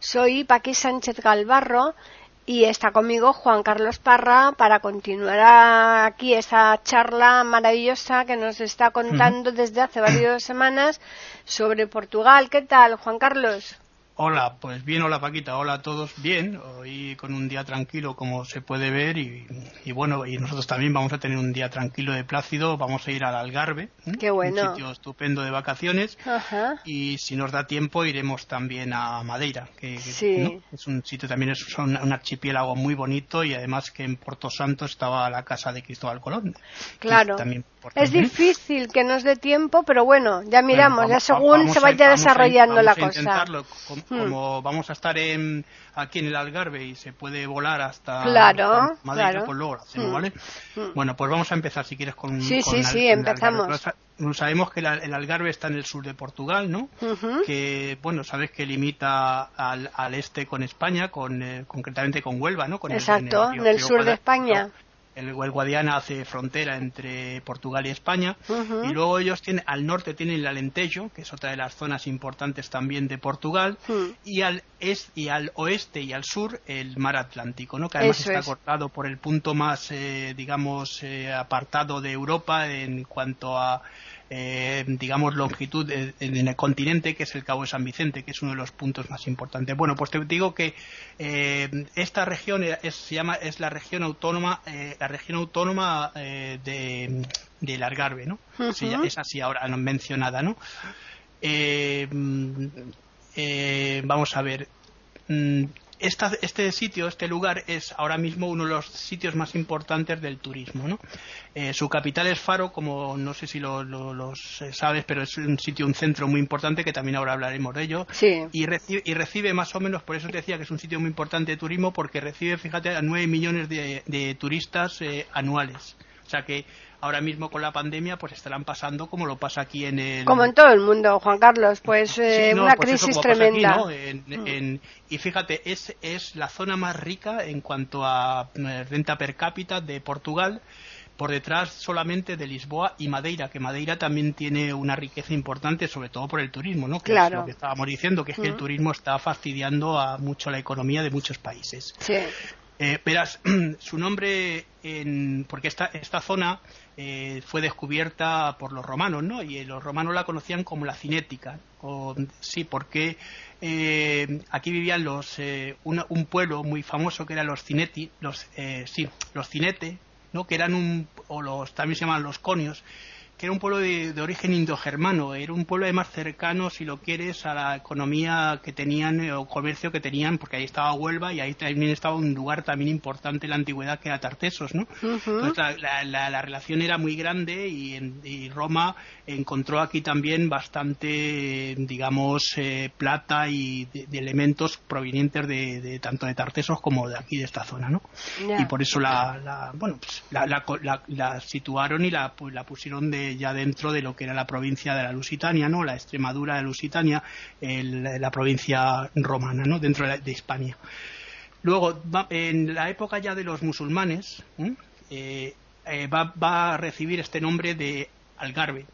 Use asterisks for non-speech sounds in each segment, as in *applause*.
Soy Paqui Sánchez Galvarro y está conmigo Juan Carlos Parra para continuar aquí esa charla maravillosa que nos está contando desde hace varias semanas sobre Portugal. ¿Qué tal, Juan Carlos? Hola, pues bien, hola Paquita, hola a todos, bien, hoy con un día tranquilo como se puede ver y, bueno, y nosotros también vamos a tener un día tranquilo de Plácido, vamos a ir al Algarve, Qué bueno. un sitio estupendo de vacaciones Ajá. y si nos da tiempo iremos también a Madeira, que, que, Sí. ¿no? es un sitio también, es un, un archipiélago muy bonito y además que en Porto Santo estaba la casa de Cristóbal Colón. Claro. También Es difícil que nos dé tiempo, pero bueno, ya miramos, Bueno, ya según vamos se vaya vamos a- desarrollando la a cosa. intentarlo. Com- Hmm. Como vamos a estar en, aquí en el Algarve y se puede volar hasta Claro, Madeira, claro. luego lo hacemos, Hmm. ¿vale? Hmm. Bueno, pues vamos a empezar si quieres con. Sí, con sí, sí, empezamos. Sabemos que la- el Algarve está en el sur de Portugal, ¿no? Que, bueno, sabes que limita al, al este con España, con eh, concretamente con Huelva, ¿no? Con el- Exacto, en el sur de España. El, el Guadiana hace frontera entre Portugal y España y luego ellos tienen al norte tienen el Alentejo que es otra de las zonas importantes también de Portugal y al es y al oeste y al sur el mar Atlántico no que además Eso está es. cortado por el punto más eh, digamos eh, apartado de Europa en cuanto a eh, digamos longitud en el continente que es el Cabo de San Vicente que es uno de los puntos más importantes. Bueno pues te digo que eh, esta región es, se llama es la región autónoma eh, la región autónoma eh, de del Algarve no es así ahora no mencionada no mm, vamos a ver Mm, esta- este sitio, este lugar es ahora mismo uno de los sitios más importantes del turismo. ¿no? Eh, su capital es Faro, como no sé si lo, lo- los eh, sabes, pero es un sitio, un centro muy importante que también ahora hablaremos de ello. Sí. Y recibe, y recibe más o menos, por eso te decía que es un sitio muy importante de turismo, porque recibe, fíjate, a 9 millones de, de turistas eh, anuales. O sea que ahora mismo con la pandemia pues estarán pasando como lo pasa aquí en el... Como en todo el mundo, Juan Carlos, pues eh, Sí, no, una pues crisis pasa aquí, tremenda. ¿no? En- en- y fíjate, es, es la zona más rica en cuanto a eh, renta per cápita de Portugal, por detrás solamente de Lisboa y Madeira, que Madeira también tiene una riqueza importante, sobre todo por el turismo, ¿no? Que Claro. es lo que estábamos diciendo, que es que el Mm. turismo está fastidiando a mucho la economía de muchos países. Sí. Eh, verás, *clears throat* su nombre, en, porque esta, esta zona eh, fue descubierta por los romanos, ¿no? Y eh, los romanos la conocían como la cinética. O, sí, porque aquí vivían los un pueblo muy famoso que eran los cineti, los, sí, los cinete, ¿no? Que eran un, o los, también se llaman los conios, que era un pueblo de, de origen indogermano, era un pueblo además cercano, si lo quieres, a la economía que tenían eh, o comercio que tenían, porque ahí estaba Huelva y ahí también estaba un lugar también importante en la antigüedad que era Tartesos, ¿no? Entonces la, la- la- la relación era muy grande y, en- y Roma encontró aquí también bastante, digamos, eh, plata y de, de elementos provenientes de, de tanto de Tartesos como de aquí de esta zona, ¿no? Y por eso la, la- bueno pues la, la, la- la situaron y la, la pusieron de, ya dentro de lo que era la provincia de la Lusitania no la Extremadura de Lusitania el- la provincia romana no dentro de, la- de Hispania luego va- en la época ya de los musulmanes eh, eh, va, va a recibir este nombre de Algarve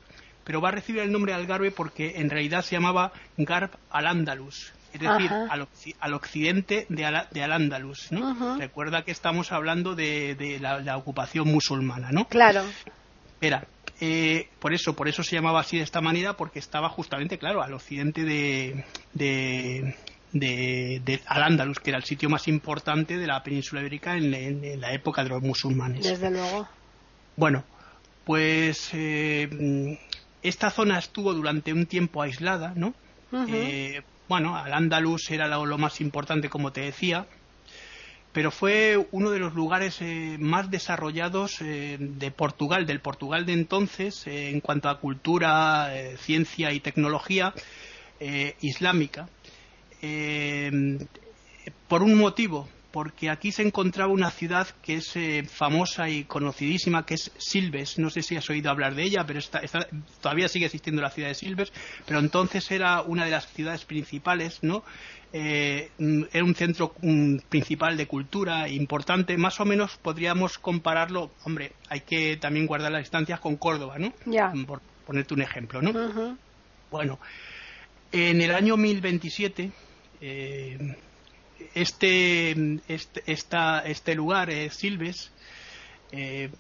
pero va a recibir el nombre de Algarve porque en realidad se llamaba Garb al-Ándalus es decir, al, occi- al occidente de, Al- de Al-Ándalus, ¿no? Ujú. Recuerda que estamos hablando de, de la, la ocupación musulmana, ¿no? Claro. Era, eh, por eso, por eso se llamaba así de esta manera, porque estaba justamente, claro, al occidente de, de, de, de Al-Ándalus, que era el sitio más importante de la península ibérica en, en- en la época de los musulmanes. Desde luego. Bueno, pues eh, esta zona estuvo durante un tiempo aislada, ¿no? Eh, bueno, Al-Ándalus era lo, lo más importante, como te decía, pero fue uno de los lugares eh, más desarrollados eh, de Portugal, del Portugal de entonces, eh, en cuanto a cultura, eh, ciencia y tecnología islámica. por un motivo, porque aquí se encontraba una ciudad que es eh, famosa y conocidísima, que es Silves. No sé si has oído hablar de ella, pero todavía sigue existiendo la ciudad de Silves, pero entonces era una de las ciudades principales, ¿no? Eh, era un centro principal de cultura importante. Más o menos podríamos compararlo, hombre, hay que también guardar las distancias con Córdoba, ¿no? Por ponerte un ejemplo, ¿no? Bueno, en el año 1027 este, este, este lugar, eh, Silves, eh,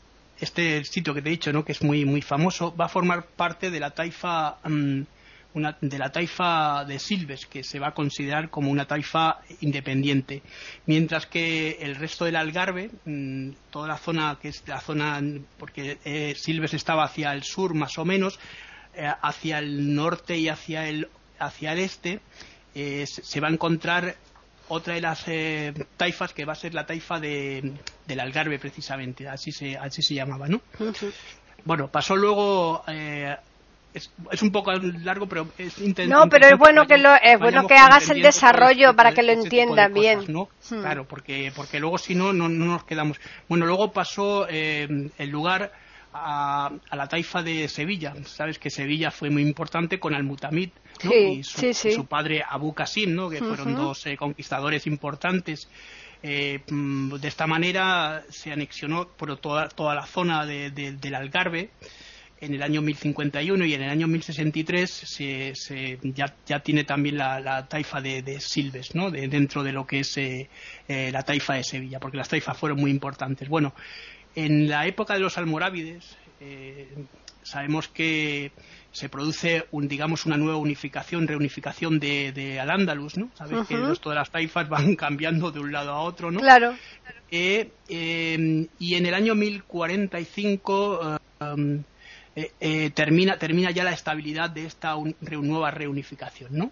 este sitio que te he dicho, ¿no? que es muy, muy famoso, va a formar parte de la taifa mm, una, de la taifa de Silves, que se va a considerar como una taifa independiente, mientras que el resto del Algarve, mm, toda la zona que es la zona, porque eh, Silves estaba hacia el sur más o menos, hacia el norte y hacia el hacia el este, se va a encontrar otra de las eh, taifas que va a ser la taifa de, del Algarve precisamente, así se, así se llamaba, ¿no? Bueno, pasó luego... Eh, es, un poco largo, pero es No, pero es bueno que, lo, es bueno que hagas el desarrollo para que lo entiendan bien. Hmm. Claro, porque, porque luego si no, no, nos quedamos. Bueno, luego pasó eh, el lugar a, la taifa de Sevilla. Sabes que Sevilla fue muy importante con Al-Mutamid y su, padre Abu Qasim, ¿no? que fueron dos eh, conquistadores importantes. Eh, mm, de esta manera se anexionó por toda, toda la zona del Algarve en el año 1051 y en el año 1063 se, se ya, ya, tiene también la, taifa de, Silves, ¿no? De, dentro de lo que es eh, la taifa de Sevilla, porque las taifas fueron muy importantes. Bueno, en la época de los almorávides eh, sabemos que se produce un, digamos una nueva unificación, reunificación de, Al-Ándalus, ¿no? Sabes que todas las taifas van *laughs* cambiando de un lado a otro, ¿no? Claro. Eh, eh, y en el año 1045 um, termina, termina ya la estabilidad de esta nueva reunificación, ¿no?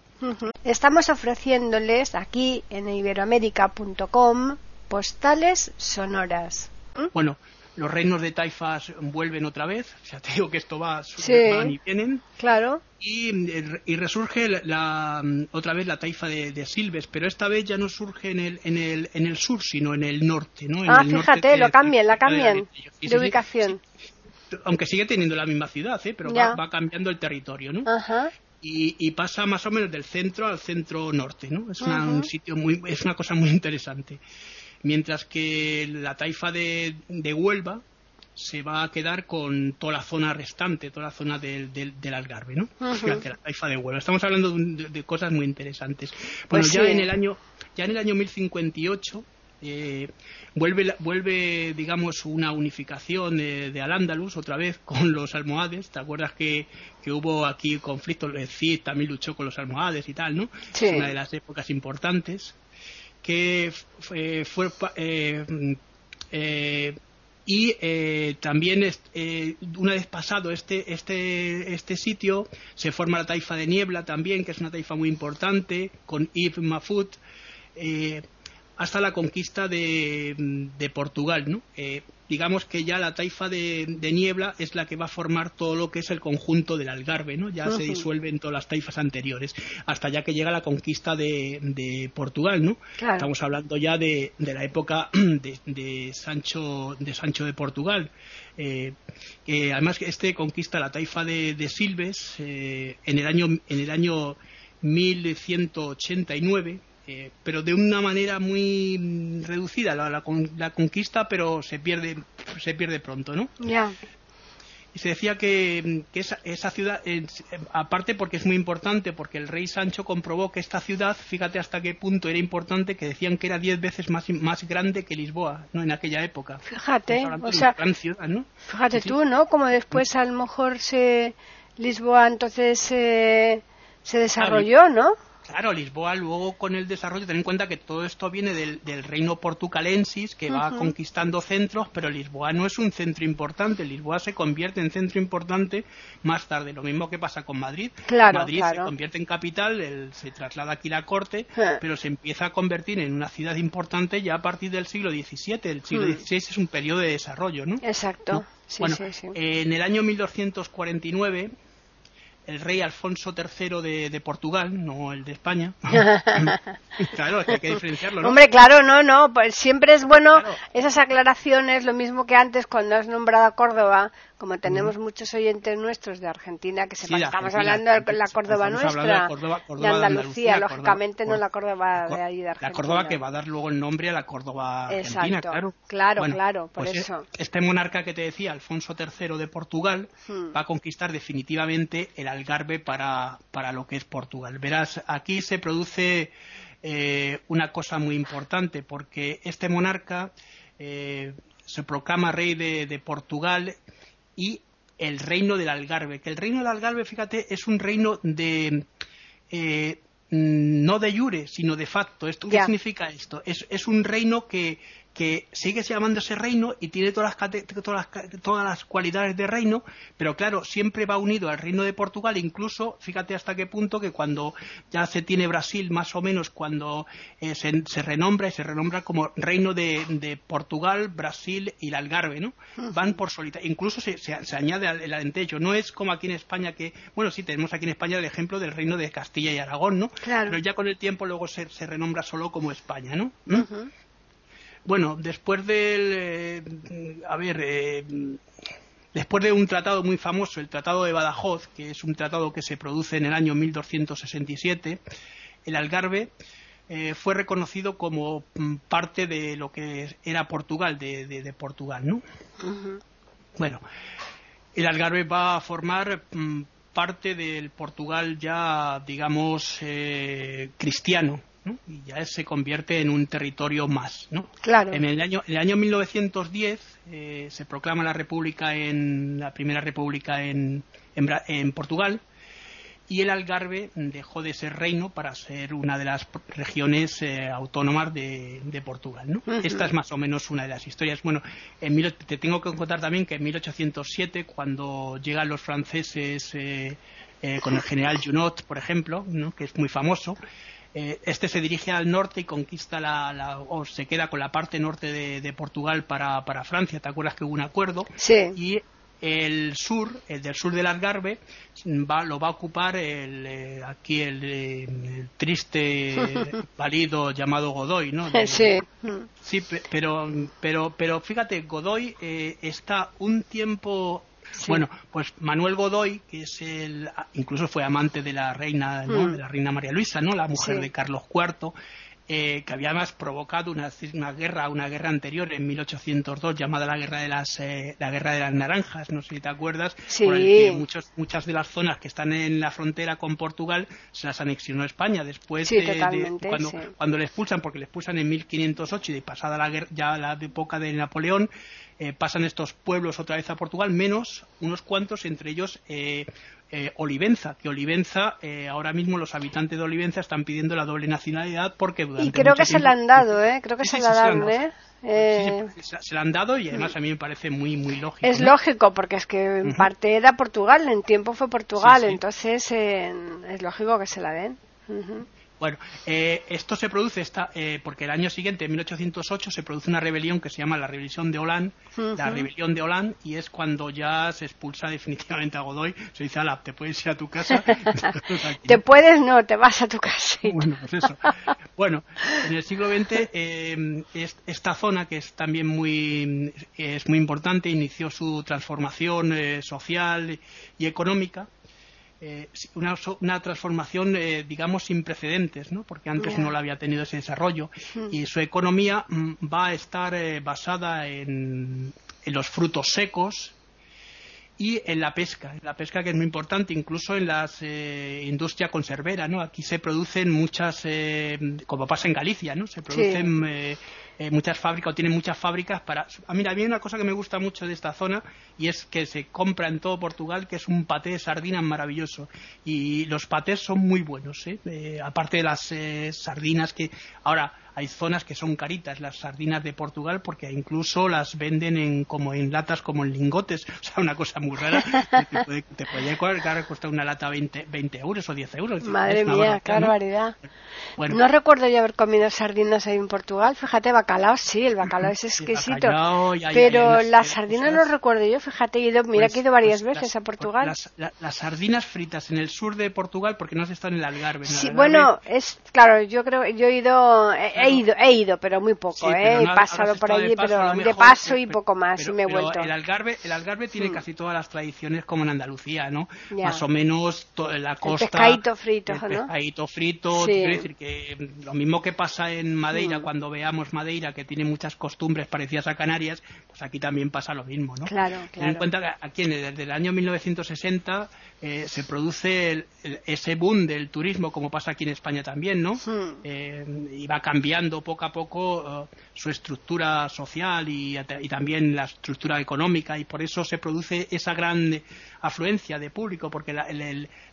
Estamos ofreciéndoles aquí en iberoamérica.com postales sonoras. Bueno, los reinos de taifas vuelven otra vez, o sea, *laughs* te digo que esto va, sí, van y vienen. Claro. Y, y resurge la, otra vez la taifa de, Silves, pero esta vez ya no surge en el, en el, en el sur, sino en el norte, ¿no? En ah, el fíjate, lo cambian, la cambian de, ubicación. aunque sigue teniendo la misma ciudad, ¿eh? pero va, va, cambiando el territorio, ¿no? Ajá. Y, y, pasa más o menos del centro al centro norte, ¿no? Es un sitio muy, es una cosa muy interesante mientras que la taifa de, Huelva se va a quedar con toda la zona restante, toda la zona del, del, Algarve, ¿no? Fíjate, la taifa de Huelva. Estamos hablando de, cosas muy interesantes. Bueno, pues ya en el año ya en el año 1058 eh, vuelve, vuelve, digamos, una unificación de, Al-Ándalus otra vez con los almohades. ¿Te acuerdas que, que hubo aquí conflictos? El Cid también luchó con los almohades y tal, ¿no? Es una de las épocas importantes que fue eh, eh, y eh, también una vez pasado este, este, este sitio se forma la taifa de niebla también que es una taifa muy importante con Ibn Mafut hasta la conquista de, de Portugal ¿no? Digamos que ya la taifa de, niebla es la que va a formar todo lo que es el conjunto del Algarve, ¿no? Ya se disuelven todas las taifas anteriores, hasta ya que llega la conquista de, Portugal, ¿no? Estamos hablando ya de, la época *clears throat* de, Sancho de Sancho de Portugal. Eh, además este conquista la taifa de, Silves eh, en el año en el año 1189 eh, pero de una manera muy reducida la, la, conquista, pero se pierde, se pierde pronto, ¿no? Ya. Y se decía que, que esa, esa, ciudad, eh, aparte porque es muy importante, porque el rey Sancho comprobó que esta ciudad, fíjate hasta qué punto era importante, que decían que era diez veces más, más grande que Lisboa, ¿no? En aquella época. Fíjate, o sea, fíjate tú, ¿no? Como después a lo mejor se Lisboa entonces se desarrolló, ¿no? Claro, Lisboa luego con el desarrollo, ten en cuenta que todo esto viene del, reino portucalensis que va conquistando centros, pero Lisboa no es un centro importante. Lisboa se convierte en centro importante más tarde. Lo mismo que pasa con Madrid. Madrid se convierte en capital, se traslada aquí la corte, pero se empieza a convertir en una ciudad importante ya a partir del siglo XVII. El siglo XVI es un periodo de desarrollo, ¿no? Exacto. bueno, en el año 1249 el rey Alfonso III de, Portugal, no el de España. *laughs* claro, hay que diferenciarlo, ¿no? Hombre, claro, no, no, pues siempre es bueno esas aclaraciones, lo mismo que antes cuando has nombrado a Córdoba, como tenemos muchos oyentes nuestros de Argentina, que sepan, estamos hablando de la Córdoba nuestra, de, Andalucía, lógicamente no la Córdoba de ahí de Argentina. La Córdoba que va a dar luego el nombre a la Córdoba argentina, claro. Claro, claro, por pues eso. Este monarca que te decía, Alfonso III de Portugal, hmm. va a conquistar definitivamente el Algarve para, para lo que es Portugal. Verás, aquí se produce eh, una cosa muy importante, porque este monarca eh, se proclama rey de, Portugal y el reino del Algarve, que el reino del Algarve, fíjate, es un reino de... Eh, no de jure, sino de facto. ¿Esto qué significa esto? Es, es un reino que, que sigue llamándose reino y tiene todas las, todas las, cualidades de reino, pero claro, siempre va unido al reino de Portugal, incluso, fíjate hasta qué punto que cuando ya se tiene Brasil, más o menos, cuando eh, se, renombra y se renombra como reino de, Portugal, Brasil y el Algarve, ¿no? Van por solitario, incluso se, añade el alentejo, no es como aquí en España que, bueno, sí, tenemos aquí en España el ejemplo del reino de Castilla y Aragón, ¿no? Pero ya con el tiempo luego se, renombra solo como España, ¿no? Bueno, después del. Eh, a ver. Eh, después de un tratado muy famoso, el Tratado de Badajoz, que es un tratado que se produce en el año 1267, el Algarve eh, fue reconocido como mm, parte de lo que era Portugal, de, Portugal, ¿no? Bueno, el Algarve va a formar mm, parte del Portugal ya, digamos, cristiano, y ya se convierte en un territorio más. ¿no? Claro. En el año, el año 1910 eh, se proclama la República en la primera República en, en, Portugal y el Algarve dejó de ser reino para ser una de las regiones eh, autónomas de, Portugal. ¿no? Esta es más o menos una de las historias. Bueno, en te tengo que contar también que en 1807, cuando llegan los franceses eh, con el general Junot, por ejemplo, ¿no? que es muy famoso, eh, este se dirige al norte y conquista la, o se queda con la parte norte de, Portugal para, para, Francia. ¿Te acuerdas que hubo un acuerdo? Sí. Y el sur, el del sur del Algarve, va, lo va a ocupar el, eh, aquí eh, el, triste *laughs* válido llamado Godoy, ¿no? *laughs* sí. Sí, pero, pero, pero fíjate, Godoy está un tiempo bueno, pues Manuel Godoy, que es el, incluso fue amante de la reina, mm. de la reina María Luisa, ¿no? La mujer de Carlos IV. Eh, que había además provocado una, guerra, una guerra anterior en 1802 llamada la guerra de las eh, la guerra de las naranjas, no sé si te acuerdas, por el que muchas de las zonas que están en la frontera con Portugal se las anexionó España después de, cuando, cuando le expulsan, porque le expulsan en 1508 y de pasada la guerra, ya la época de Napoleón, eh, pasan estos pueblos otra vez a Portugal, menos unos cuantos, entre ellos eh, eh, Olivenza, que Olivenza, ahora mismo los habitantes de Olivenza están pidiendo la doble nacionalidad porque durante Y creo que se la han dado, ¿eh? Creo que se la dan, ¿eh? se, la han dado y además a mí me parece muy muy lógico. Es lógico porque es que en parte era Portugal, en tiempo fue Portugal, entonces es lógico que se la den. Bueno, eh, esto se produce esta, eh, porque el año siguiente, en 1808, se produce una rebelión que se llama la rebelión de Holán, la rebelión de Holán, y es cuando ya se expulsa definitivamente a Godoy. Se dice, ala, te puedes ir a tu casa. *laughs* *laughs* te puedes, no, te vas a tu casa. *laughs* Bueno, pues eso. Bueno, en el siglo XX, eh, esta zona, que es también muy, es muy importante, inició su transformación social y económica eh, una, una, transformación, eh, digamos, sin precedentes, ¿no? porque antes no la había tenido ese desarrollo. Y su economía mm, va a estar eh, basada en, los frutos secos y en la pesca. La pesca que es muy importante, incluso en la industria conservera. ¿no? Aquí se producen muchas, como pasa en Galicia, ¿no? se producen eh, muchas fábricas o tienen muchas fábricas para... A ah, mí, hay una cosa que me gusta mucho de esta zona y es que se compra en todo Portugal que es un paté de sardinas maravilloso y los patés son muy buenos, ¿eh? Eh, aparte de las sardinas que... Ahora, hay zonas que son caritas las sardinas de Portugal porque incluso las venden en como en latas como en lingotes. *laughs* O sea una cosa muy rara te puede, te puede costar una lata 20, 20 euros o 10 euros. Madre mía qué barbaridad. Bueno, no recuerdo yo haber comido sardinas ahí en Portugal. Fíjate bacalao sí el bacalao es *laughs* exquisito. pero las sardinas no recuerdo yo fíjate he ido, mira pues, que he ido varias pues veces a pues Portugal. las, las, sardinas fritas en el sur de Portugal porque no se están en el Algarve sí bueno es claro yo creo yo he ido he, ido he ido pero muy poco eh he pasado por allí pero de paso y poco más y me he vuelto. el Algarve el Algarve tiene mm. casi todas las tradiciones como en Andalucía no más o menos la costa el pescadito frito el pescadito frito quiero decir que lo mismo que pasa en Madeira mm. cuando veamos Madeira que tiene muchas costumbres parecidas a Canarias pues aquí también pasa lo mismo no claro claro ten en cuenta que aquí desde el año 1960 eh, se produce ese boom del turismo como pasa aquí en España también no hmm. eh, y va cambiando poco a poco eh, su estructura social y, también la estructura económica y por eso se produce esa gran afluencia de público porque la,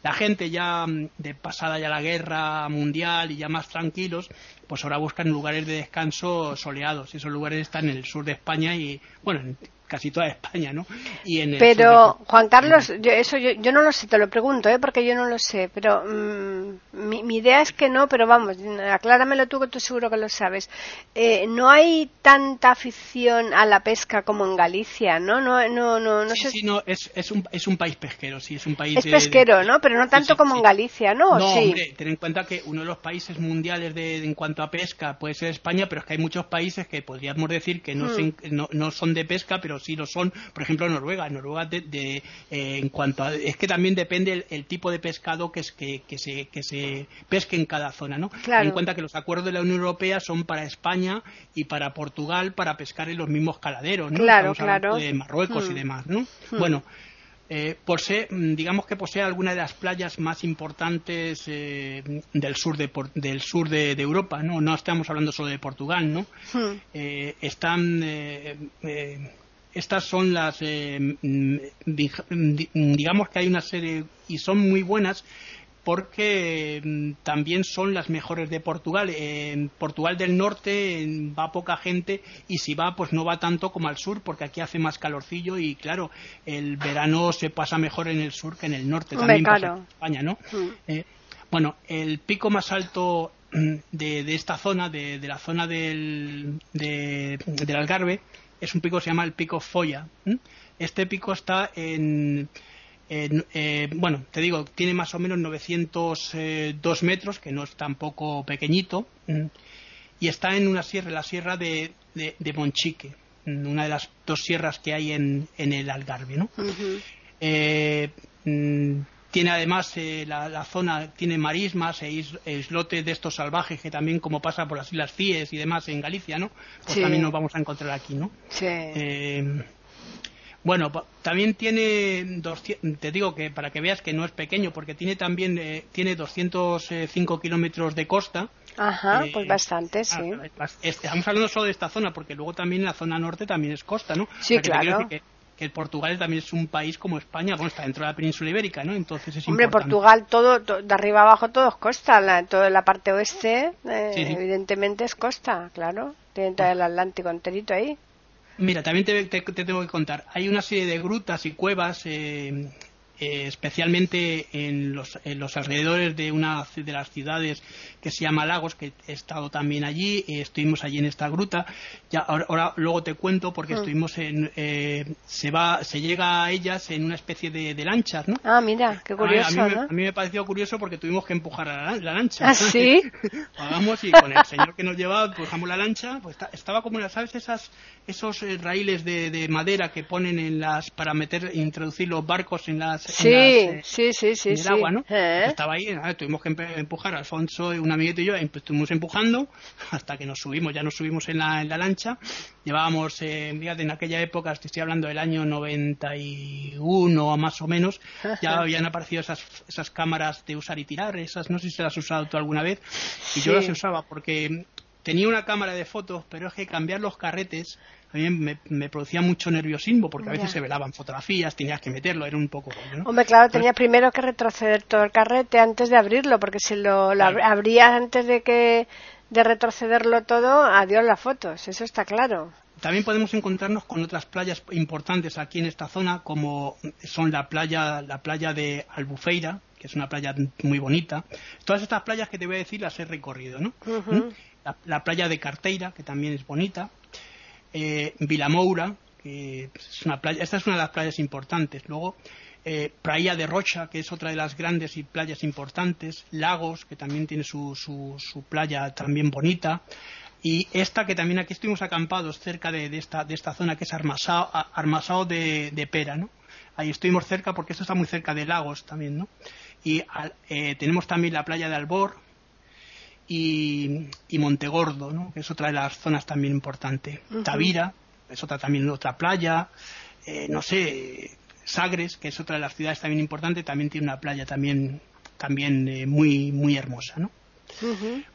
la gente ya mm, de pasada ya la guerra mundial y ya más tranquilos pues ahora buscan lugares de descanso soleados y esos lugares están en el sur de España y bueno en casi toda España, ¿no? Y en pero, Juan Carlos, yo, eso yo, no lo sé, te lo pregunto, ¿eh? Porque yo no lo sé, pero mm, mi, idea es que no, pero vamos, acláramelo tú que tú seguro que lo sabes. Eh, no hay tanta afición a la pesca como en Galicia, ¿no? No, no, no, no sí, sé. Sí, no, es, es, un, es un país pesquero, sí, es un país. Es pesquero, ¿no? Pero no tanto como en Galicia, ¿no? No, hombre, ten en cuenta que uno de los países mundiales de, en cuanto a pesca puede ser España, pero es que hay muchos países que podríamos decir que no, hmm. no, no son de pesca, pero sí lo son, por ejemplo, Noruega. Noruega de, eh, en cuanto a, es que también depende el, tipo de pescado que, es, que, que, se, que se pesque en cada zona, ¿no? Ten en cuenta que los acuerdos de la Unión Europea son para España y para Portugal para pescar en los mismos caladeros, ¿no? Claro, claro. De Marruecos y hmm. demás, ¿no? Hmm. Bueno, eh, posee, digamos que posee algunas de las playas más importantes eh, del sur de del sur de, Europa no no estamos hablando solo de Portugal no hmm. eh, están estas son las, eh, mm, digamos que hay una serie y son muy buenas porque mm, también son las mejores de Portugal. En Portugal del norte va poca gente y si va, pues no va tanto como al sur, porque aquí hace más calorcillo y claro, el verano se pasa mejor en el sur que en el norte. También pasa en España, ¿no? Mm. Eh, bueno, el pico más alto mm, de, esta zona, de, la zona del, del Algarve, es un pico que se llama el pico Foya. Este pico está en, eh, bueno, te digo, tiene más o menos 902 eh, metros, que no es tampoco pequeñito, y está en una sierra, la sierra de, de, Monchique, una de las dos sierras que hay en, en el Algarve, ¿no? Eh, mm, tiene además eh, la, zona tiene marismas e islotes de estos salvajes que también como pasa por las islas Cíes y demás en Galicia no pues también nos vamos a encontrar aquí no sí. Eh, bueno también tiene te digo que para que veas que no es pequeño porque tiene también eh, tiene 205 kilómetros de costa Ajá, pues bastante, sí. Estamos hablando solo de esta zona, porque luego también la zona norte también es costa, ¿no? Sí, claro que Portugal también es un país como España, bueno, está dentro de la península ibérica, ¿no? Entonces es Hombre, Portugal, todo, de arriba abajo todo es costa, la, toda la parte oeste, eh, evidentemente es costa, claro, tiene todo el Atlántico enterito ahí. Mira, también te, tengo que contar, hay una serie de grutas y cuevas eh, eh, especialmente en los, en los, alrededores de una de las ciudades que se llama Lagos, que he estado también allí, eh, estuvimos allí en esta gruta. Ya ahora, luego te cuento porque mm. estuvimos en eh, se va se llega a ellas en una especie de, lanchas, ¿no? Ah, mira, qué curioso, a mí, a mí, me pareció curioso porque tuvimos que empujar a la, lancha. ¿Ah, sí? *laughs* Vamos y con el señor que nos llevaba empujamos la lancha, pues estaba como sabes esas esos raíles de, de, madera que ponen en las para meter introducir los barcos en las Sí, eh, sí, sí, sí. el agua, ¿no? Eh. Estaba ahí, tuvimos que empujar, Alfonso, un amiguito y yo, estuvimos empujando hasta que nos subimos, ya nos subimos en la, en la lancha. Llevábamos, eh, en aquella época, estoy hablando del año 91 más o menos, *laughs* ya habían aparecido esas, esas cámaras de usar y tirar, esas, no sé si se las has usado tú alguna vez, y yo las usaba porque tenía una cámara de fotos, pero es que cambiar los carretes a mí me, producía mucho nerviosismo porque a veces se velaban fotografías, tenías que meterlo, era un poco... Hombre, claro, tenía primero que retroceder todo el carrete antes de abrirlo, porque si lo, abrías antes de que de retrocederlo todo, adiós las fotos, eso está claro. También podemos encontrarnos con otras playas importantes aquí en esta zona, como son la playa, la playa de Albufeira, que es una playa muy bonita. Todas estas playas que te voy a decir las he recorrido, ¿no? ¿Mm? la, playa de Carteira, que también es bonita. Eh, Vilamoura, que es una playa, esta es una de las playas importantes. Luego, eh, Praia de Rocha, que es otra de las grandes y playas importantes. Lagos, que también tiene su, su, su playa también bonita. Y esta que también aquí estuvimos acampados cerca de, esta, de esta zona que es Armasao, Armasao de, Pera, ¿no? Ahí estuvimos cerca porque esto está muy cerca de lagos también, ¿no? Y eh, tenemos también la playa de Albor y, y, Montegordo, ¿no? Que es otra de las zonas también importante. Tavira, es otra también otra playa. Eh, no sé, Sagres, que es otra de las ciudades también importante, también tiene una playa también, también eh, muy, muy hermosa, ¿no?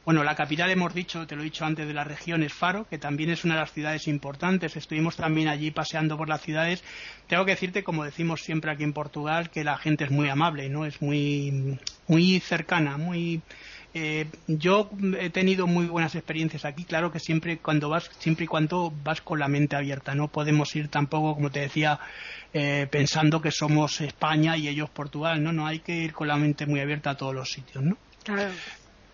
Bueno, la capital hemos dicho, te lo he dicho antes, de la región es Faro, que también es una de las ciudades importantes. Estuvimos también allí paseando por las ciudades. Tengo que decirte, como decimos siempre aquí en Portugal, que la gente es muy amable, ¿no? Es muy, muy cercana, muy eh, yo he tenido muy buenas experiencias aquí, claro que siempre cuando vas, siempre y cuando vas con la mente abierta, no podemos ir tampoco, como te decía, eh, pensando que somos España y ellos Portugal, no, no hay que ir con la mente muy abierta a todos los sitios, ¿no? Claro.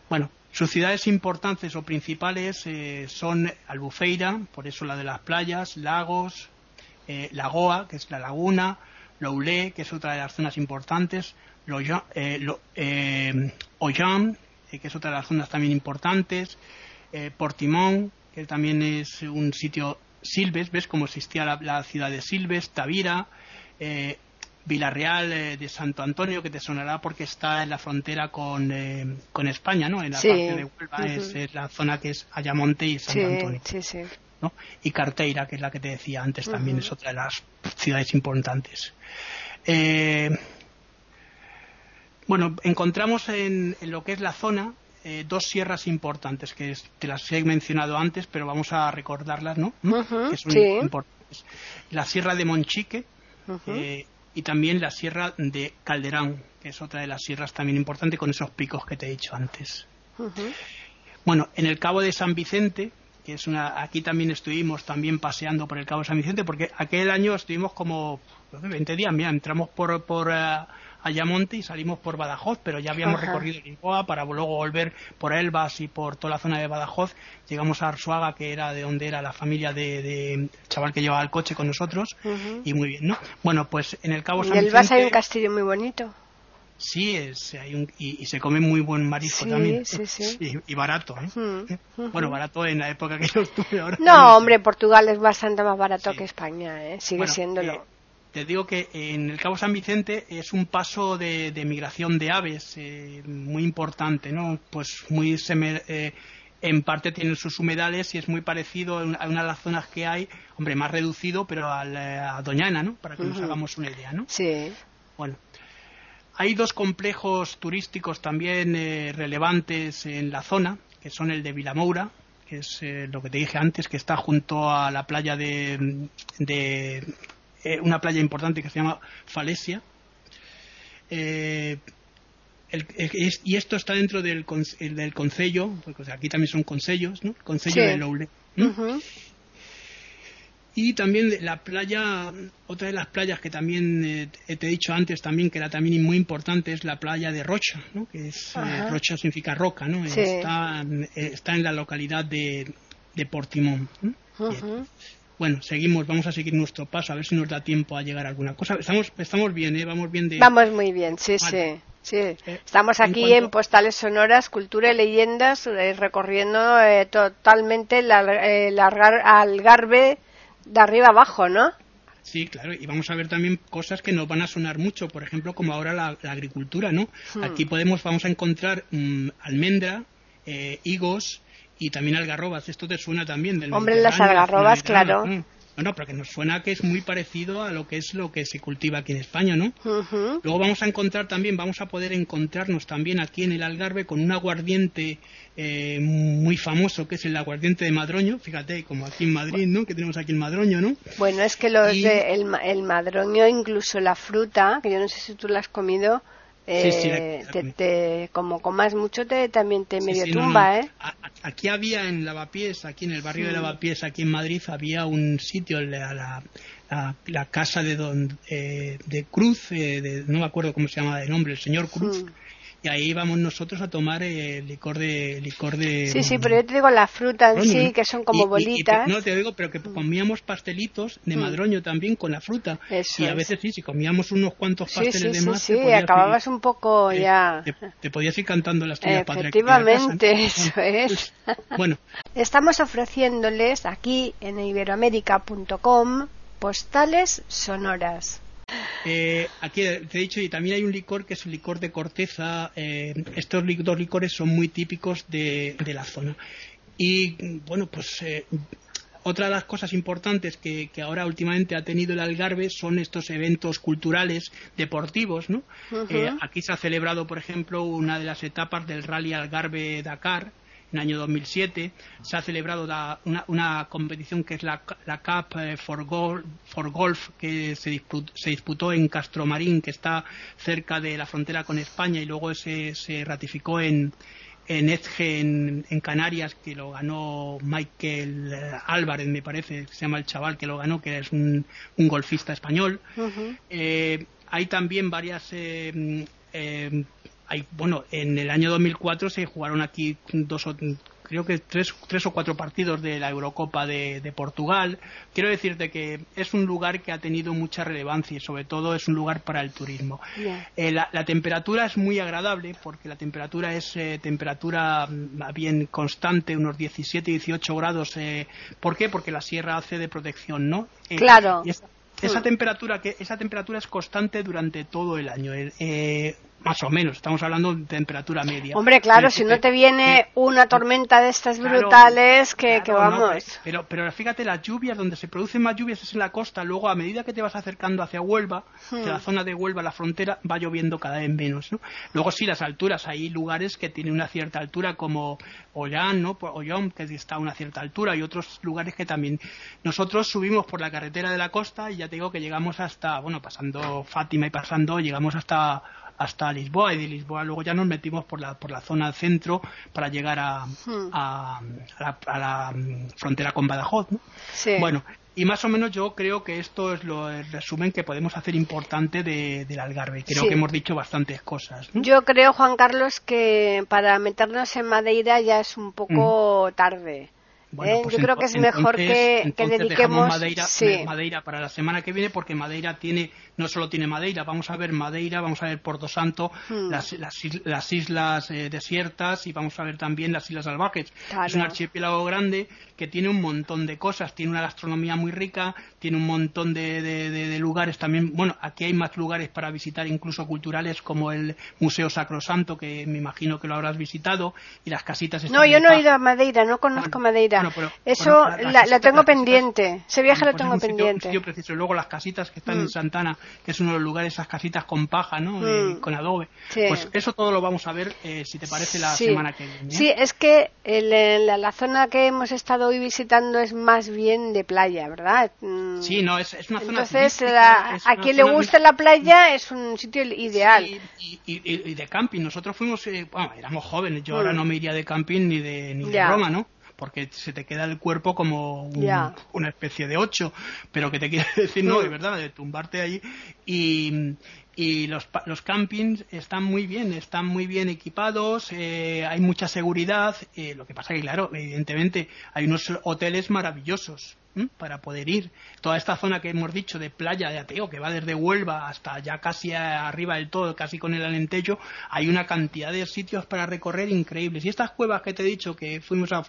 Bueno, sus ciudades importantes o principales eh, son Albufeira, por eso la de las playas, Lagos, eh, Lagoa, que es la laguna, Loulé, que es otra de las zonas importantes, eh, Ollam, que es otra de las zonas también importantes, Portimón, que también es un sitio Silves, ves cómo existía la, ciudad de Silves, Tavira, Villarreal eh, de Santo Antonio, que te sonará porque está en la frontera con, eh, con España, ¿no? En la parte de Huelva es, la zona que es Ayamonte y Santo Antonio. Sí, sí. ¿no? Y Carteira, que es la que te decía antes, también es otra de las ciudades importantes. Eh, bueno, encontramos en, lo que es la zona dos sierras importantes que te las he mencionado antes, pero vamos a recordarlas, ¿no? que son importantes. La sierra de Monchique, y también la sierra de Calderán, que es otra de las sierras también importante con esos picos que te he dicho antes. Bueno, en el Cabo de San Vicente, que es una, aquí también estuvimos también paseando por el Cabo de San Vicente, porque aquel año estuvimos como 20 días, mira, entramos por, por eh, Ayamonte y salimos por Badajoz, pero ya habíamos recorrido Lisboa para luego volver por Elbas y por toda la zona de Badajoz. Llegamos a Arsuaga, que era de donde era la familia de, chaval que llevaba el coche con nosotros, y muy bien, ¿no? Bueno, pues en el Cabo San En Elbas hay un castillo muy bonito. Sí, es, hay un, y, se come muy buen marisco también. Sí, *laughs* sí. Y, barato, ¿eh? Bueno, barato en la época que yo estuve ahora. No, hombre, Portugal es bastante más barato que España, ¿eh? Sigue siéndolo. Eh, te digo que en el Cabo San Vicente es un paso de, migración de aves eh, muy importante, ¿no? Pues muy eh, en parte tienen sus humedales y es muy parecido a una de las zonas que hay, hombre, más reducido, pero a Doñana, ¿no? Para que nos hagamos una idea, ¿no? Sí. Bueno, hay dos complejos turísticos también eh, relevantes en la zona, que son el de Vilamoura, que es lo que te dije antes, que está junto a la playa de eh, una playa importante que se llama Falesia. Eh, y esto está dentro del, del concello, porque aquí también son concellos, ¿no? Concello de Loule. Y también la playa, otra de las playas que también eh, te he dicho antes también que era también muy importante es la playa de Rocha, ¿no? Que es Rocha significa roca, ¿no? Está, está en la localidad de, de Portimón. Bueno, seguimos, vamos a seguir nuestro paso, a ver si nos da tiempo a llegar a alguna cosa. Estamos, estamos bien, ¿eh? Vamos bien de... Vamos muy bien, sí, sí. Sí, eh, estamos aquí en, Postales Sonoras, Cultura y Leyendas, eh, recorriendo eh, totalmente el Algarve de arriba abajo, ¿no? Sí, claro, y vamos a ver también cosas que nos van a sonar mucho, por ejemplo, como ahora la, agricultura, ¿no? Hmm. Aquí podemos, vamos a encontrar mm, almendra, higos, y también algarrobas. Esto te suena también del Hombre, las algarrobas, claro. Mm. No, no, porque nos suena que es muy parecido a lo que es lo que se cultiva aquí en España, ¿no? Luego vamos a encontrar también, vamos a poder encontrarnos también aquí en el Algarve con un aguardiente eh, muy famoso que es el aguardiente de Madroño, fíjate, como aquí en Madrid, ¿no? Que tenemos aquí el Madroño, ¿no? Bueno, es que los el, el Madroño, incluso la fruta, que yo no sé si tú la has comido, eh, como comas mucho te también te medio tumba, ¿eh? Aquí había en Lavapiés, aquí en el barrio de Lavapiés, aquí en Madrid, había un sitio, la, la, casa de don eh, de Cruz, eh, no me acuerdo cómo se llama de nombre, el señor Cruz y ahí íbamos nosotros a tomar el licor de licor de sí sí pero yo te digo la fruta en sí que son como bolitas. no te digo pero que comíamos pastelitos de mm. madroño también con la fruta. Y a veces sí si comíamos unos cuantos pasteles de más sí sí acababas un poco ya. te, podías ir cantando las tuyas efectivamente *laughs* eso es. bueno. Estamos ofreciéndoles aquí en iberoamérica.com postales sonoras eh, aquí te he dicho, y también hay un licor que es un licor de corteza. Eh, estos dos licores son muy típicos de, la zona. Y bueno, pues eh, otra de las cosas importantes que, ahora últimamente ha tenido el Algarve son estos eventos culturales deportivos, ¿no? aquí se ha celebrado, por ejemplo, una de las etapas del Rally Algarve Dakar, en el año 2007. Se ha celebrado una, competición que es la, Cup eh, for Golf, que se disputó, en Castromarín, que está cerca de la frontera con España, y luego se, ratificó en, en Edge, en, Canarias, que lo ganó Michael eh, Álvarez, me parece, se llama el chaval que lo ganó, que es un, golfista español. Eh, hay también varias bueno, en el año 2004 se jugaron aquí dos o creo que tres, tres o cuatro partidos de la Eurocopa de, Portugal. Quiero decirte que es un lugar que ha tenido mucha relevancia y sobre todo es un lugar para el turismo. Eh, la, temperatura es muy agradable porque la temperatura es eh, temperatura mm, bien constante, unos 17-18 grados. Eh, ¿Por qué? Porque la sierra hace de protección, ¿no? claro. esa hmm. temperatura que esa temperatura es constante durante todo el año más o menos, estamos hablando de temperatura media. Hombre, claro, si no te viene una tormenta de estas brutales que, vamos. pero, pero fíjate, las lluvias, donde se producen más lluvias es en la costa, luego a medida que te vas acercando hacia Huelva, de la hmm. zona de Huelva, la frontera, va lloviendo cada vez menos. ¿no? Luego sí, las alturas, hay lugares que tienen una cierta altura como Ollán, ¿no? Ollón, que está a una cierta altura, y otros lugares que también. Nosotros subimos por la carretera de la costa y ya te digo que llegamos hasta, bueno, pasando Fátima y pasando, llegamos hasta hasta Lisboa y de Lisboa luego ya nos metimos por la, por la zona centro para llegar a, hmm. a, la, frontera con Badajoz. Bueno, y más o menos yo creo que esto es lo, el resumen que podemos hacer importante de, del Algarve. Creo que hemos dicho bastantes cosas. Yo creo, Juan Carlos, que para meternos en Madeira ya es un poco mm. tarde. ¿Eh? Pues yo creo que es mejor que, dediquemos Madeira, Madeira para la semana que viene porque Madeira tiene no solo tiene Madeira, vamos a ver Madeira, vamos a ver Porto Santo, hmm. las, las, islas eh, desiertas y vamos a ver también las islas salvajes. Es un archipiélago grande que tiene un montón de cosas, tiene una gastronomía muy rica, tiene un montón de, de, lugares también. Bueno, aquí hay más lugares para visitar, incluso culturales, como el Museo Sacrosanto, que me imagino que lo habrás visitado, y las casitas. No, yo no he ido a Madeira, no conozco Madeira. Eso la, tengo pendiente, ese viaje lo pues tengo pendiente. Luego las casitas que están en hmm. Santana que es uno de los lugares, esas casitas con paja, ¿no? Mm. con adobe. Pues eso todo lo vamos a ver, eh, si te parece, la semana que viene. Sí, es que la, zona que hemos estado hoy visitando es más bien de playa, ¿verdad? Mm. Sí, no, es, una zona Entonces, a quien le guste la playa es un sitio ideal. y, y, de camping. Nosotros fuimos, eh, bueno, éramos jóvenes, yo ahora mm. no me iría de camping ni de, ni de Roma, ¿no? Porque se te queda el cuerpo como una especie de ocho, pero que te quiere *laughs* decir, no, de verdad, de tumbarte ahí. Y, y los, los campings están muy bien, están muy bien equipados, eh, hay mucha seguridad, eh, lo que pasa que, claro, evidentemente hay unos hoteles maravillosos, para poder ir. Toda esta zona que hemos dicho de playa de Ateo, que va desde Huelva hasta ya casi arriba del todo, casi con el Alentejo, hay una cantidad de sitios para recorrer increíbles. Y estas cuevas que te he dicho que fuimos a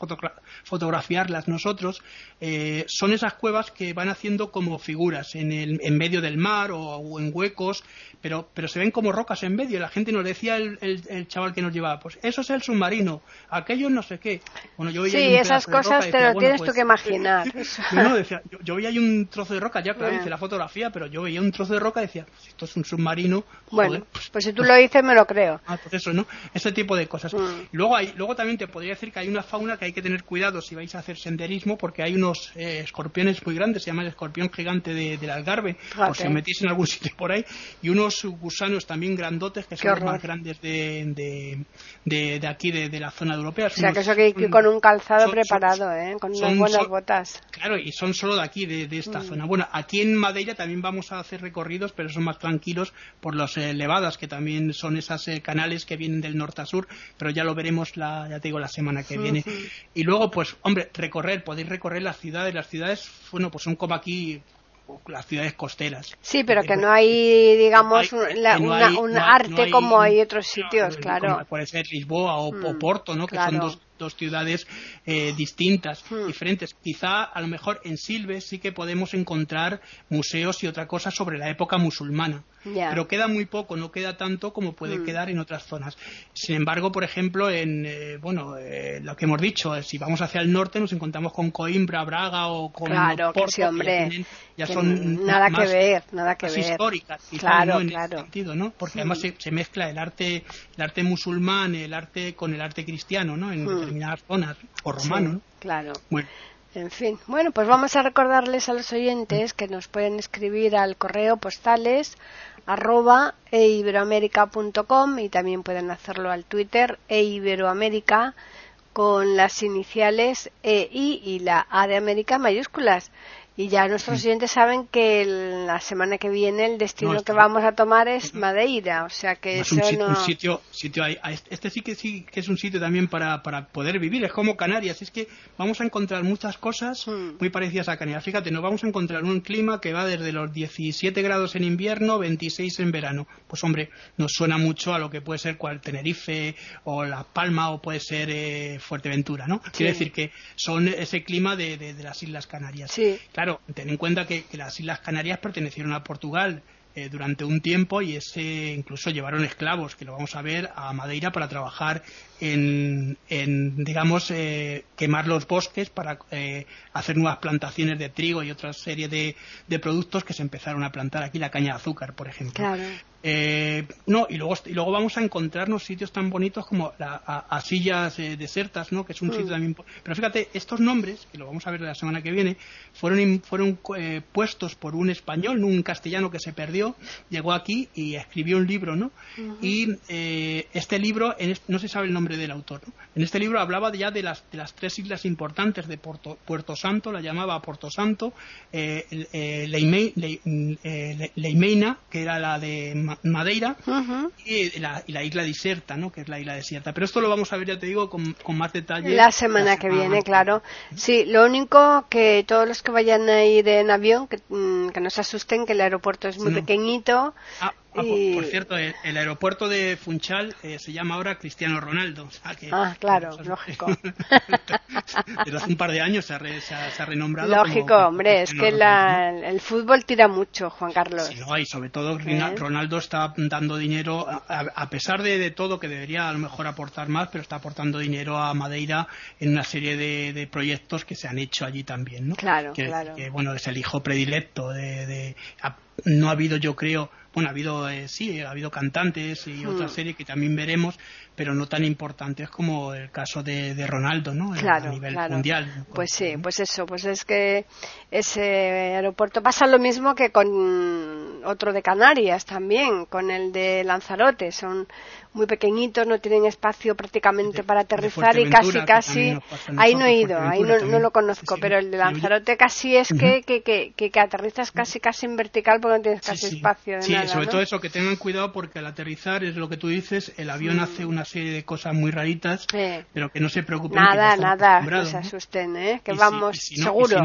fotografiarlas nosotros, eh, son esas cuevas que van haciendo como figuras en, el, en medio del mar o, en huecos, pero, pero se ven como rocas en medio. La gente nos decía el, el, chaval que nos llevaba, pues eso es el submarino, aquello no sé qué. Bueno, yo sí, esas cosas te lo tienes tú pues, que imaginar. *laughs* *laughs* No, decía, yo, veía ahí un trozo de roca, ya claro, hice la fotografía, pero yo veía un trozo de roca y decía, pues esto es un submarino. bueno, pues, si tú lo dices, me lo creo. Ah, pues eso, ¿no? Ese tipo de cosas. Mm. Luego, hay, luego también te podría decir que hay una fauna que hay que tener cuidado si vais a hacer senderismo, porque hay unos eh, escorpiones muy grandes, se llama el escorpión gigante de, del Algarve, o si os metís en algún *laughs* sitio por ahí, y unos gusanos también grandotes que son los más grandes de, de, de, aquí, de, la zona europea. o sea, que eso que ir con un calzado preparado, ¿eh? con unas buenas botas. Claro, y son solo de aquí, de, esta mm. zona. Bueno, aquí en Madeira también vamos a hacer recorridos, pero son más tranquilos por las elevadas, que también son esas eh, canales que vienen del norte a sur, pero ya lo veremos, la, ya te digo, la semana que viene. Y luego, pues, hombre, recorrer, podéis recorrer las ciudades. Las ciudades, bueno, pues son como aquí las ciudades costeras. Sí, pero que no hay, digamos, un arte como hay otros sitios, claro. puede ser Lisboa o, mm, Porto, ¿no? Que son dos, dos ciudades eh, distintas, mm. diferentes. Quizá, a lo mejor, en Silves sí que podemos encontrar museos y otra cosa sobre la época musulmana. Pero queda muy poco, no queda tanto como puede mm. quedar en otras zonas. Sin embargo, por ejemplo, en eh, bueno, eh, lo que hemos dicho, si vamos hacia el norte nos encontramos con Coimbra, Braga o con claro, Porto, que hombre, ya, son nada que ver, nada que ver. históricas, claro, en claro. sentido, ¿no? Porque además se, mezcla el arte, el arte musulmán, el arte con el arte cristiano, ¿no? En. Determinadas zonas o romano, ¿no? Claro. Bueno. En fin, bueno, pues vamos a recordarles a los oyentes que nos pueden escribir al correo postales arroba eiberoamerica.com y también pueden hacerlo al Twitter eiberoamerica con las iniciales EI y la A de América mayúsculas. Y ya nuestros oyentes saben que la semana que viene el destino que vamos a tomar es Madeira, o sea que es un, no... un, sitio, sitio este sí que sí que es un sitio también para, para poder vivir, es como Canarias, es que vamos a encontrar muchas cosas hmm. muy parecidas a Canarias. Fíjate, nos vamos a encontrar un clima que va desde los 17 grados en invierno, 26 en verano. Pues hombre, nos suena mucho a lo que puede ser cual Tenerife o La Palma o puede ser eh, Fuerteventura, ¿no? Quiere decir que son ese clima de, de, las Islas Canarias. Sí. Claro, ten en cuenta que, las Islas Canarias pertenecieron a Portugal eh, durante un tiempo y ese incluso llevaron esclavos, que lo vamos a ver, a Madeira para trabajar en, digamos, eh, quemar los bosques para eh, hacer nuevas plantaciones de trigo y otra serie de, de, productos que se empezaron a plantar aquí, la caña de azúcar, por ejemplo. Eh, no, y luego, y luego vamos a encontrarnos sitios tan bonitos como la, Asillas Desertas, ¿no? que es un mm. sitio también. Pero fíjate, estos nombres, que lo vamos a ver la semana que viene, fueron, fueron puestos por un español, un castellano que se perdió, llegó aquí y escribió un libro, ¿no? Y este libro, no se sabe el nombre del autor. En este libro hablaba ya de las, de las tres islas importantes de Puerto Santo, la llamaba Puerto Santo, eh, eh, eh Leimeina, que era la de Madeira, y, la, isla deserta, ¿no? que es la isla desierta. Pero esto lo vamos a ver, ya te digo, con, más detalle. La semana que viene, claro. Sí, lo único que todos los que vayan a ir en avión, que, mm, que no se asusten, que el aeropuerto es muy pequeñito. Ah, Ah, por, cierto, el, aeropuerto de Funchal eh, se llama ahora Cristiano Ronaldo. ah, claro, lógico. *laughs* Desde hace un par de años se ha, renombrado. Lógico, hombre, es que el fútbol tira mucho, Juan Carlos. Sí, no, y sobre todo ¿Eh? Ronaldo está dando dinero, a, pesar de, todo, que debería a lo mejor aportar más, pero está aportando dinero a Madeira en una serie de, proyectos que se han hecho allí también. ¿no? Claro, claro. Que, bueno, es el hijo predilecto de no ha habido, yo creo, bueno, ha habido, eh, sí, ha habido cantantes y otra hmm. serie que también veremos, pero no tan importantes como el caso de, Ronaldo, ¿no? Claro, a nivel mundial. Pues sí, pues eso, pues es que ese aeropuerto pasa lo mismo que con otro de Canarias también, con el de Lanzarote, son muy pequeñitos, no tienen espacio prácticamente para aterrizar y casi, casi, ahí no he ido, ahí no, lo conozco, pero el de Lanzarote casi es que, que, que, que, aterrizas casi, casi en vertical porque no tienes casi espacio. sí, sobre todo eso, que tengan cuidado porque al aterrizar es lo que tú dices, el avión hace una serie de cosas muy raritas, pero que no se preocupen. Nada, nada, no se asusten, ¿eh? que vamos seguro.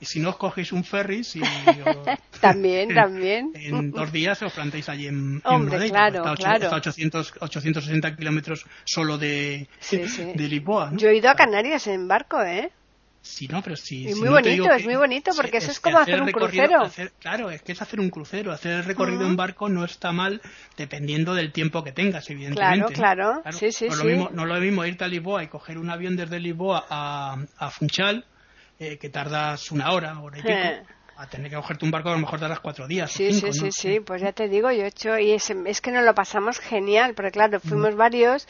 Y si, no, os cogéis un ferry, si, *laughs* también, también. En dos días os plantáis allí en, Hombre, claro, claro. 800, 860 kilómetros solo de, de Lisboa. Yo he ido a Canarias en barco, ¿eh? Sí, no, pero sí. Es muy bonito, es muy bonito porque eso es, como hacer, un crucero. claro, es que es hacer un crucero. Hacer el recorrido en barco no está mal dependiendo del tiempo que tengas, evidentemente. Claro, claro. Sí, sí, no, sí. Lo mismo, no lo mismo irte a Lisboa y coger un avión desde Lisboa a, a Funchal, eh, que tardas una hora, hora y pico. Eh a tener que cogerte un barco a lo mejor las cuatro días. Sí, sí, sí, sí, pues ya te digo, yo he hecho, y es, es que nos lo pasamos genial, porque claro, fuimos varios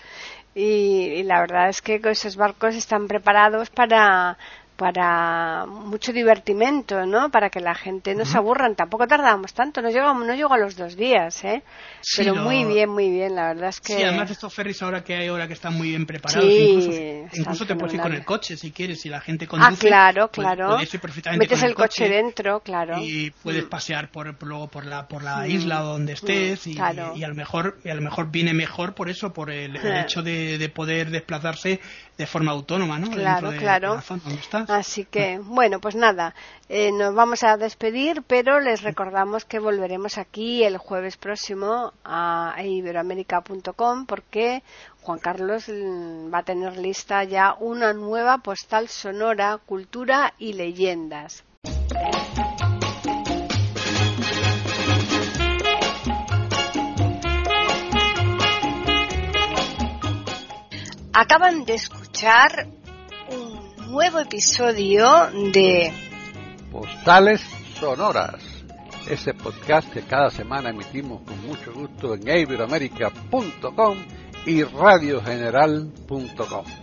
y, la verdad es que esos barcos están preparados para para mucho divertimento, ¿no? Para que la gente no se aburran. Tampoco tardábamos tanto, no llegamos, no llegó a los dos días, ¿eh? Pero muy bien, muy bien, la verdad es que. Sí, además estos ferries ahora que hay ahora que están muy bien preparados, incluso, incluso te puedes ir con el coche si quieres, si la gente conduce. Ah, claro, claro. Metes el, coche, dentro, claro. Y puedes mm. pasear por, luego por la por la isla donde estés y, y, a lo mejor y a lo mejor viene mejor por eso, por el, hecho de, de, poder desplazarse de forma autónoma, ¿no? Claro, claro. Así que, bueno, pues nada, eh, nos vamos a despedir, pero les recordamos que volveremos aquí el jueves próximo a iberoamérica.com porque Juan Carlos va a tener lista ya una nueva postal sonora, cultura y leyendas. Acaban de escuchar un nuevo episodio de Postales Sonoras, ese podcast que cada semana emitimos con mucho gusto en iberoamerica.com y radiogeneral.com.